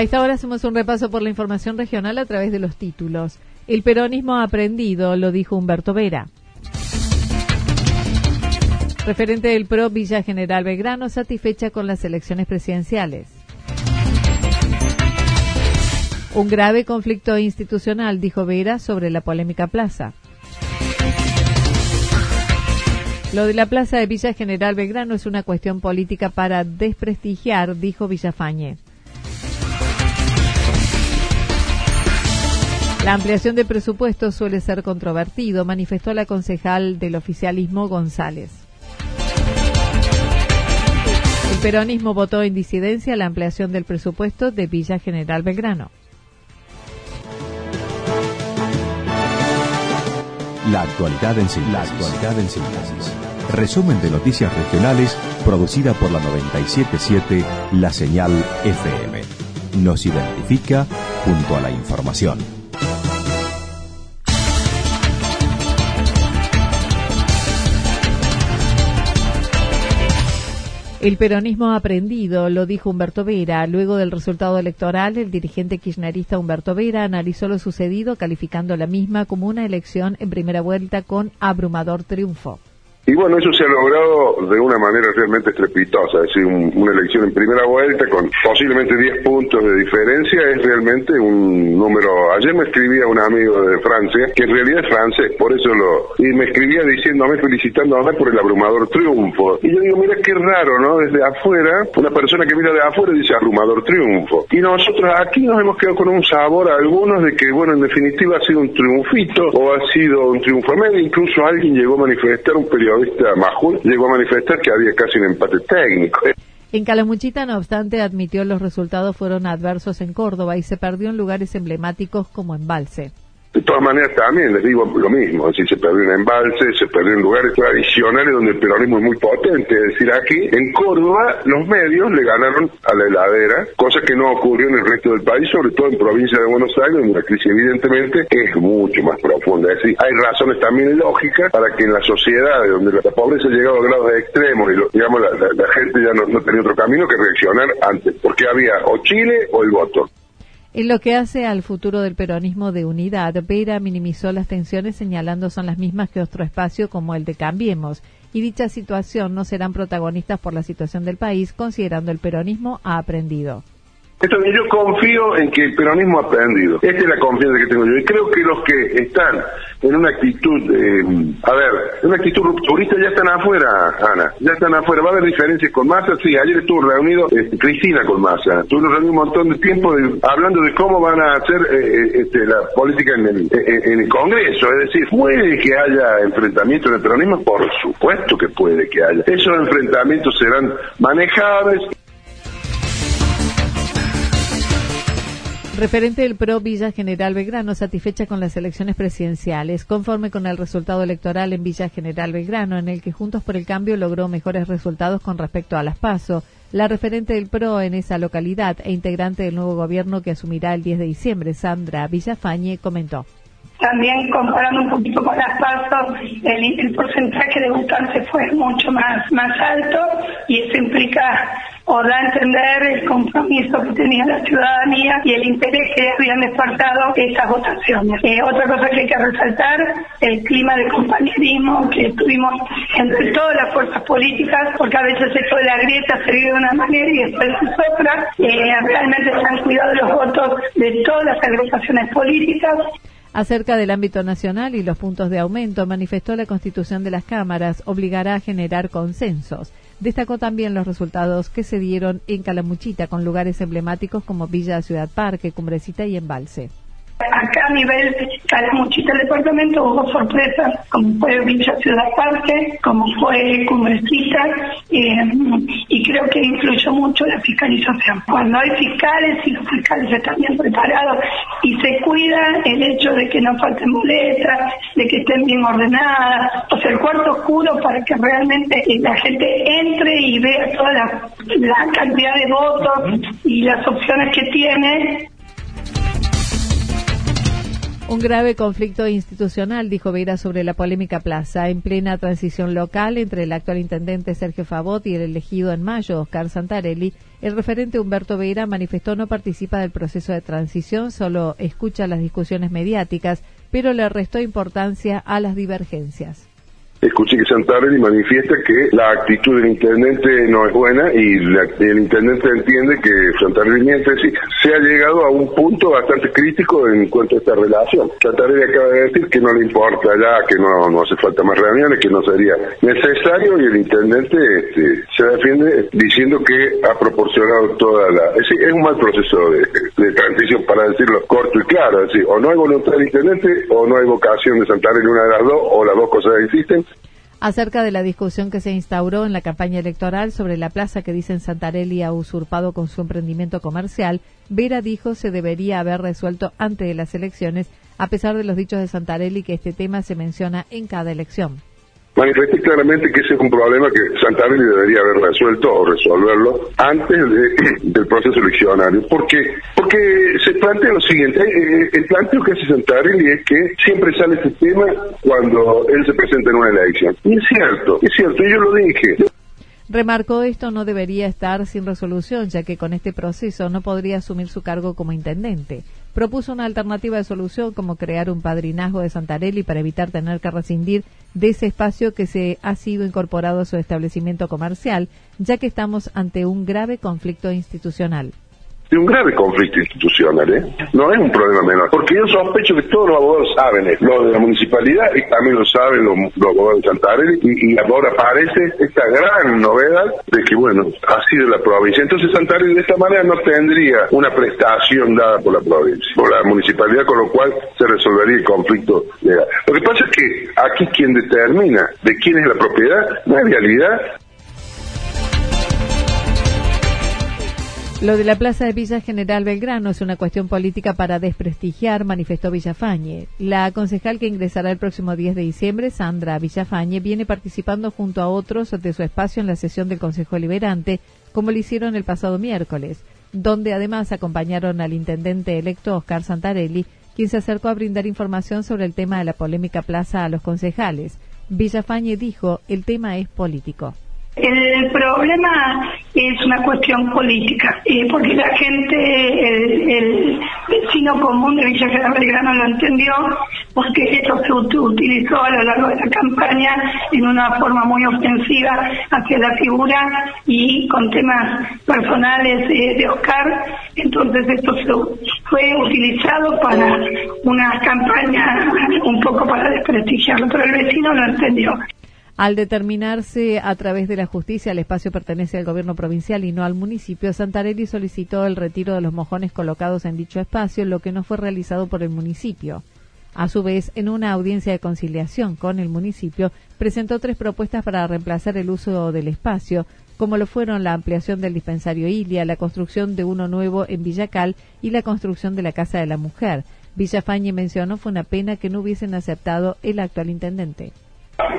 A esta hora hacemos un repaso por la información regional a través de los títulos. El peronismo ha aprendido, lo dijo Humberto Vera. Referente del PRO Villa General Belgrano satisfecha con las elecciones presidenciales. Un grave conflicto institucional, dijo Vera, sobre la polémica plaza. Lo de la plaza de Villa General Belgrano es una cuestión política para desprestigiar, dijo Villafañe. La ampliación de presupuestos suele ser controvertido, manifestó la concejal del oficialismo González. El peronismo votó en disidencia la ampliación del presupuesto de Villa General Belgrano. La actualidad en síntesis. La actualidad en síntesis. Resumen de noticias regionales producida por la 977 La Señal FM. Nos identifica junto a la información. El peronismo ha aprendido, lo dijo Humberto Vera. Luego del resultado electoral, el dirigente kirchnerista Humberto Vera analizó lo sucedido, calificando la misma como una elección en primera vuelta con abrumador triunfo. Y bueno, eso se ha logrado de una manera realmente estrepitosa, es decir, una elección en primera vuelta con posiblemente 10 puntos de diferencia es realmente un número. Ayer me escribía un amigo de Francia, que en realidad es francés, por eso lo. Y me escribía diciéndome, felicitándome por el abrumador triunfo. Y yo digo, mira qué raro, ¿no? Desde afuera, una persona que mira de afuera dice abrumador triunfo. Y nosotros aquí nos hemos quedado con un sabor a algunos de que, bueno, en definitiva ha sido un triunfito o ha sido un triunfo medio. Incluso alguien llegó a manifestar un llegó a manifestar que había casi un empate técnico. En Calamuchita, no obstante, admitió los resultados fueron adversos en Córdoba y se perdió en lugares emblemáticos como Embalse. De todas maneras, también les digo lo mismo, si se perdió en embalse, se perdió en lugares tradicionales donde el peronismo es muy potente. Es decir, aquí en Córdoba los medios le ganaron a la heladera, cosa que no ocurrió en el resto del país, sobre todo en provincia de Buenos Aires, donde la crisis evidentemente es mucho más profunda. Es decir, hay razones también lógicas para que en las sociedades donde la pobreza ha llegado a grados extremos y digamos la, gente ya no, no tenía otro camino que reaccionar antes, porque había o Chile o el voto. En lo que hace al futuro del peronismo de unidad, Vera minimizó las tensiones señalando son las mismas que otro espacio como el de Cambiemos y dicha situación no serán protagonistas por la situación del país considerando el peronismo ha aprendido. Entonces yo confío en que el peronismo ha aprendido. Esta es la confianza que tengo yo. Y creo que los que están en una actitud, eh, a ver, en una actitud rupturista ya están afuera, Ana. Ya están afuera. Va a haber diferencias con Massa. Sí, ayer estuvo reunido eh, Cristina con Massa. Estuvimos reunidos un montón de tiempo hablando de cómo van a hacer eh, este, la política en el, en el Congreso. Es decir, puede que haya enfrentamientos en el peronismo. Por supuesto que puede que haya. Esos enfrentamientos serán manejables Referente del PRO Villa General Belgrano, satisfecha con las elecciones presidenciales, conforme con el resultado electoral en Villa General Belgrano, en el que Juntos por el Cambio logró mejores resultados con respecto a las PASO. La referente del PRO en esa localidad e integrante del nuevo gobierno que asumirá el 10 de diciembre, Sandra Villafañe, comentó. También comparando un poquito con las pasos, el, porcentaje de votantes fue mucho más, más alto y eso implica o da a entender el compromiso que tenía la ciudadanía y el interés que habían despertado estas votaciones. Eh, otra cosa que hay que resaltar, el clima de compañerismo que tuvimos entre todas las fuerzas políticas, porque a veces esto de la grieta se vive de una manera y después de otra. Eh, realmente se han cuidado los votos de todas las agrupaciones políticas. Acerca del ámbito nacional y los puntos de aumento, manifestó la constitución de las cámaras obligará a generar consensos. Destacó también los resultados que se dieron en Calamuchita con lugares emblemáticos como Villa Ciudad Parque, Cumbrecita y Embalse. Acá a nivel Calamuchita el departamento hubo sorpresas, como fue Villa Ciudad Parque, como fue Cumbrecita, eh, y creo que influyó mucho la fiscalización. Cuando hay fiscales y los fiscales están bien preparados y se cuida el hecho de que no falten boletas, de que estén bien ordenadas, o sea, el cuarto oscuro para que realmente la gente entre y vea toda la, la cantidad de votos y las opciones que tiene un grave conflicto institucional, dijo Vera sobre la polémica plaza, en plena transición local entre el actual intendente Sergio Favot y el elegido en mayo, Oscar Santarelli. El referente Humberto Vera manifestó no participa del proceso de transición, solo escucha las discusiones mediáticas, pero le restó importancia a las divergencias escuché que Santarelli manifiesta que la actitud del intendente no es buena y el intendente entiende que Santarelli miente. Sí, se ha llegado a un punto bastante crítico en cuanto a esta relación. Santarelli acaba de decir que no le importa ya, que no, no hace falta más reuniones, que no sería necesario y el intendente este, se defiende diciendo que ha proporcionado toda la... Es, es un mal proceso de, transición, para decirlo corto y claro. Es decir, o no hay voluntad del intendente o no hay vocación de Santarelli, una de las dos, o las dos cosas existen acerca de la discusión que se instauró en la campaña electoral sobre la plaza que dicen Santarelli ha usurpado con su emprendimiento comercial, Vera dijo se debería haber resuelto antes de las elecciones, a pesar de los dichos de Santarelli que este tema se menciona en cada elección manifesté claramente que ese es un problema que Santarelli debería haber resuelto o resolverlo antes del proceso eleccionario. ¿Por qué? Porque se plantea lo siguiente, eh, el planteo que hace Santarelli es que siempre sale este tema cuando él se presenta en una elección. Y es cierto, es cierto, yo lo dije. Remarcó esto no debería estar sin resolución, ya que con este proceso no podría asumir su cargo como intendente. Propuso una alternativa de solución como crear un padrinazgo de Santarelli para evitar tener que rescindir de ese espacio que se ha sido incorporado a su establecimiento comercial, ya que estamos ante un grave conflicto institucional de un grave conflicto institucional, ¿eh? No es un problema menor, porque yo sospecho que todos los abogados saben esto, los de la municipalidad y también lo saben los, abogados de Santander y, ahora aparece esta gran novedad de que, bueno, ha sido la provincia. Entonces Santander de esta manera no tendría una prestación dada por la provincia, por la municipalidad, con lo cual se resolvería el conflicto legal. Lo que pasa es que aquí quien determina de quién es la propiedad no es realidad Lo de la plaza de Villa General Belgrano es una cuestión política para desprestigiar, manifestó Villafañe. La concejal que ingresará el próximo 10 de diciembre, Sandra Villafañe, viene participando junto a otros de su espacio en la sesión del Consejo Liberante, como lo hicieron el pasado miércoles, donde además acompañaron al intendente electo Oscar Santarelli, quien se acercó a brindar información sobre el tema de la polémica plaza a los concejales. Villafañe dijo, el tema es político. El problema es una cuestión política, porque la gente, el, vecino común de Villa General Belgrano lo entendió, porque esto se utilizó a lo largo de la campaña en una forma muy ofensiva hacia la figura y con temas personales de Oscar. Entonces esto fue utilizado para una campaña un poco para desprestigiarlo, pero el vecino lo entendió. Al determinarse a través de la justicia el espacio pertenece al gobierno provincial y no al municipio, Santarelli solicitó el retiro de los mojones colocados en dicho espacio, lo que no fue realizado por el municipio. A su vez, en una audiencia de conciliación con el municipio, presentó tres propuestas para reemplazar el uso del espacio, como lo fueron la ampliación del dispensario Ilia, la construcción de uno nuevo en Villacal y la construcción de la Casa de la Mujer. Villafañe mencionó fue una pena que no hubiesen aceptado el actual intendente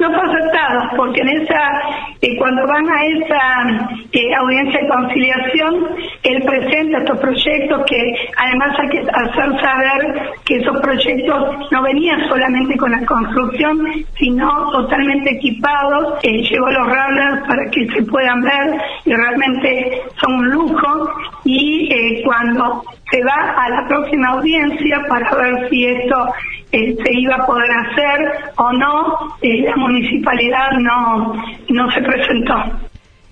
no fue aceptado porque en esa eh, cuando van a esa eh, audiencia de conciliación él presenta estos proyectos que además hay que hacer saber que esos proyectos no venían solamente con la construcción, sino totalmente equipados. Eh, llevo los runners para que se puedan ver y realmente son un lujo. Y cuando se va a la próxima audiencia para ver si esto se iba a poder hacer o no, eh, la municipalidad no, no se presentó.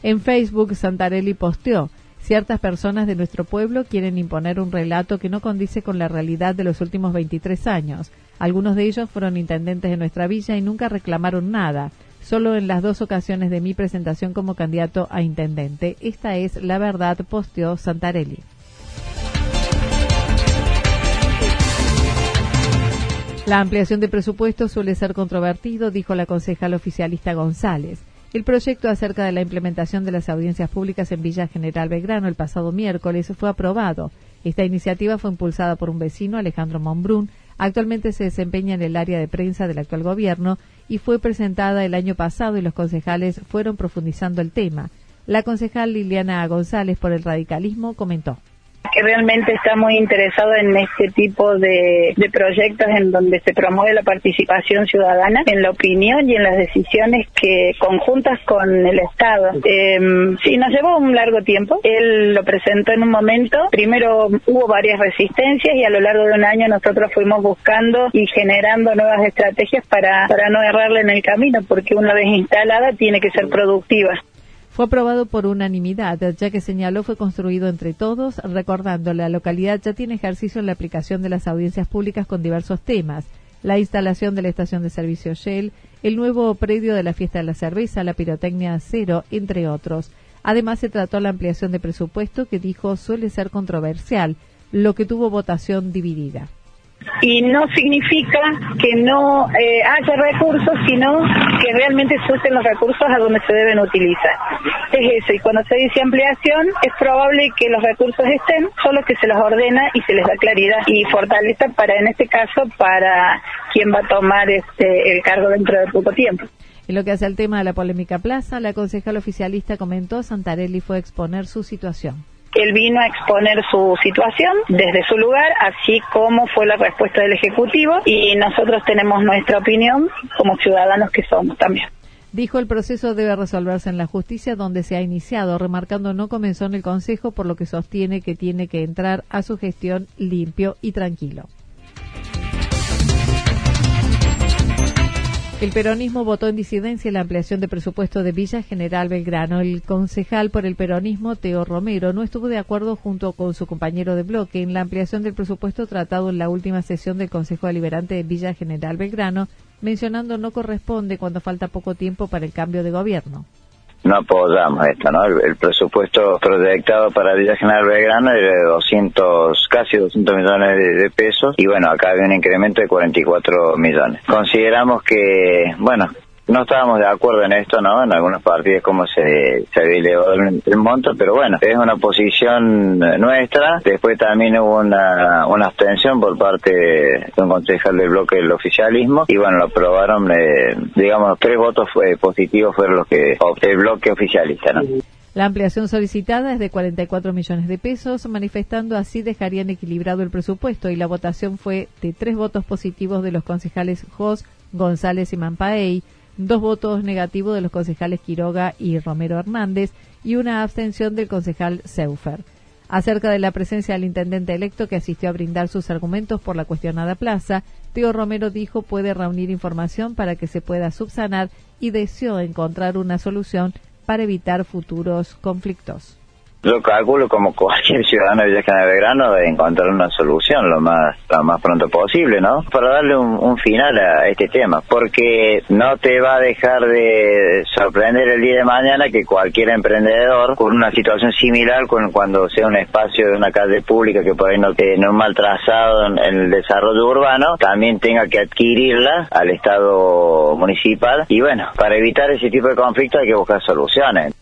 En Facebook, Santarelli posteó. Ciertas personas de nuestro pueblo quieren imponer un relato que no condice con la realidad de los últimos 23 años. Algunos de ellos fueron intendentes de nuestra villa y nunca reclamaron nada. Solo en las dos ocasiones de mi presentación como candidato a intendente. Esta es la verdad, posteó Santarelli. La ampliación de presupuesto suele ser controvertido, dijo la concejal oficialista González. El proyecto acerca de la implementación de las audiencias públicas en Villa General Belgrano el pasado miércoles fue aprobado. Esta iniciativa fue impulsada por un vecino, Alejandro Monbrún. Actualmente se desempeña en el área de prensa del actual gobierno y fue presentada el año pasado y los concejales fueron profundizando el tema. La concejal Liliana González por el radicalismo comentó que realmente está muy interesado en este tipo de, proyectos en donde se promueve la participación ciudadana en la opinión y en las decisiones que conjuntas con el Estado. Eh, sí, nos llevó un largo tiempo. Él lo presentó en un momento. Primero hubo varias resistencias y a lo largo de un año nosotros fuimos buscando y generando nuevas estrategias para, para no errarle en el camino, porque una vez instalada tiene que ser productiva. Fue aprobado por unanimidad, ya que señaló fue construido entre todos, recordando la localidad ya tiene ejercicio en la aplicación de las audiencias públicas con diversos temas, la instalación de la estación de servicio Shell, el nuevo predio de la fiesta de la cerveza, la pirotecnia cero, entre otros. Además, se trató la ampliación de presupuesto que dijo suele ser controversial, lo que tuvo votación dividida y no significa que no eh, haya recursos, sino que realmente se usen los recursos a donde se deben utilizar. Es eso, y cuando se dice ampliación, es probable que los recursos estén, solo que se los ordena y se les da claridad y fortaleza para, en este caso, para quien va a tomar este el cargo dentro de poco tiempo. En lo que hace al tema de la polémica plaza, la concejal oficialista comentó Santarelli fue a exponer su situación. Él vino a exponer su situación desde su lugar, así como fue la respuesta del Ejecutivo, y nosotros tenemos nuestra opinión como ciudadanos que somos también. Dijo el proceso debe resolverse en la justicia donde se ha iniciado, remarcando no comenzó en el Consejo, por lo que sostiene que tiene que entrar a su gestión limpio y tranquilo. El peronismo votó en disidencia la ampliación de presupuesto de Villa General Belgrano. El concejal por el peronismo, Teo Romero, no estuvo de acuerdo junto con su compañero de bloque en la ampliación del presupuesto tratado en la última sesión del Consejo Deliberante de Villa General Belgrano, mencionando no corresponde cuando falta poco tiempo para el cambio de gobierno no apoyamos esto, ¿no? El, presupuesto proyectado para Villa General Belgrano era de 200, casi 200 millones de, pesos y bueno, acá había un incremento de 44 millones. Consideramos que, bueno, no estábamos de acuerdo en esto, ¿no? En algunos partidos como se, se había elevado el, monto, pero bueno, es una posición nuestra. Después también hubo una, una abstención por parte de un concejal del bloque del oficialismo y bueno, lo aprobaron, eh, digamos, tres votos eh, positivos fueron los que el bloque oficialista. La ampliación solicitada es de 44 millones de pesos, manifestando así dejarían equilibrado el presupuesto y la votación fue de tres votos positivos de los concejales Jos, González y Mampaey, dos votos negativos de los concejales Quiroga y Romero Hernández y una abstención del concejal Seufer. Acerca de la presencia del intendente electo que asistió a brindar sus argumentos por la cuestionada plaza, Teo Romero dijo puede reunir información para que se pueda subsanar y deseó encontrar una solución para evitar futuros conflictos. Yo calculo como cualquier ciudadano de Villa General Belgrano de encontrar una solución lo más lo más pronto posible, ¿no? Para darle un, final a este tema, porque no te va a dejar de sorprender el día de mañana que cualquier emprendedor con una situación similar con cuando sea un espacio de una calle pública que por ahí no tiene un mal trazado en, en el desarrollo urbano, también tenga que adquirirla al Estado municipal y bueno, para evitar ese tipo de conflictos hay que buscar soluciones.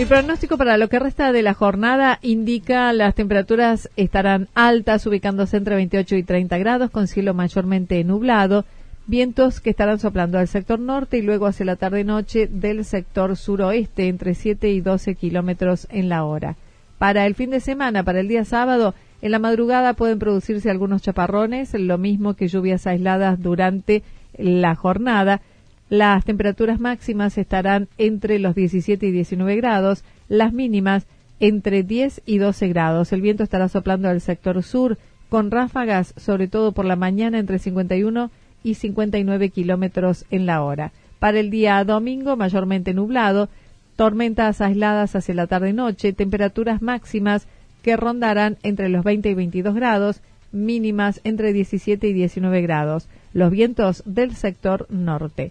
El pronóstico para lo que resta de la jornada indica las temperaturas estarán altas, ubicándose entre 28 y 30 grados, con cielo mayormente nublado, vientos que estarán soplando al sector norte y luego hacia la tarde-noche del sector suroeste, entre 7 y 12 kilómetros en la hora. Para el fin de semana, para el día sábado, en la madrugada pueden producirse algunos chaparrones, lo mismo que lluvias aisladas durante la jornada las temperaturas máximas estarán entre los 17 y 19 grados, las mínimas entre 10 y 12 grados. El viento estará soplando al sector sur con ráfagas, sobre todo por la mañana, entre 51 y 59 kilómetros en la hora. Para el día domingo, mayormente nublado, tormentas aisladas hacia la tarde-noche, temperaturas máximas que rondarán entre los 20 y 22 grados, mínimas entre 17 y 19 grados. Los vientos del sector norte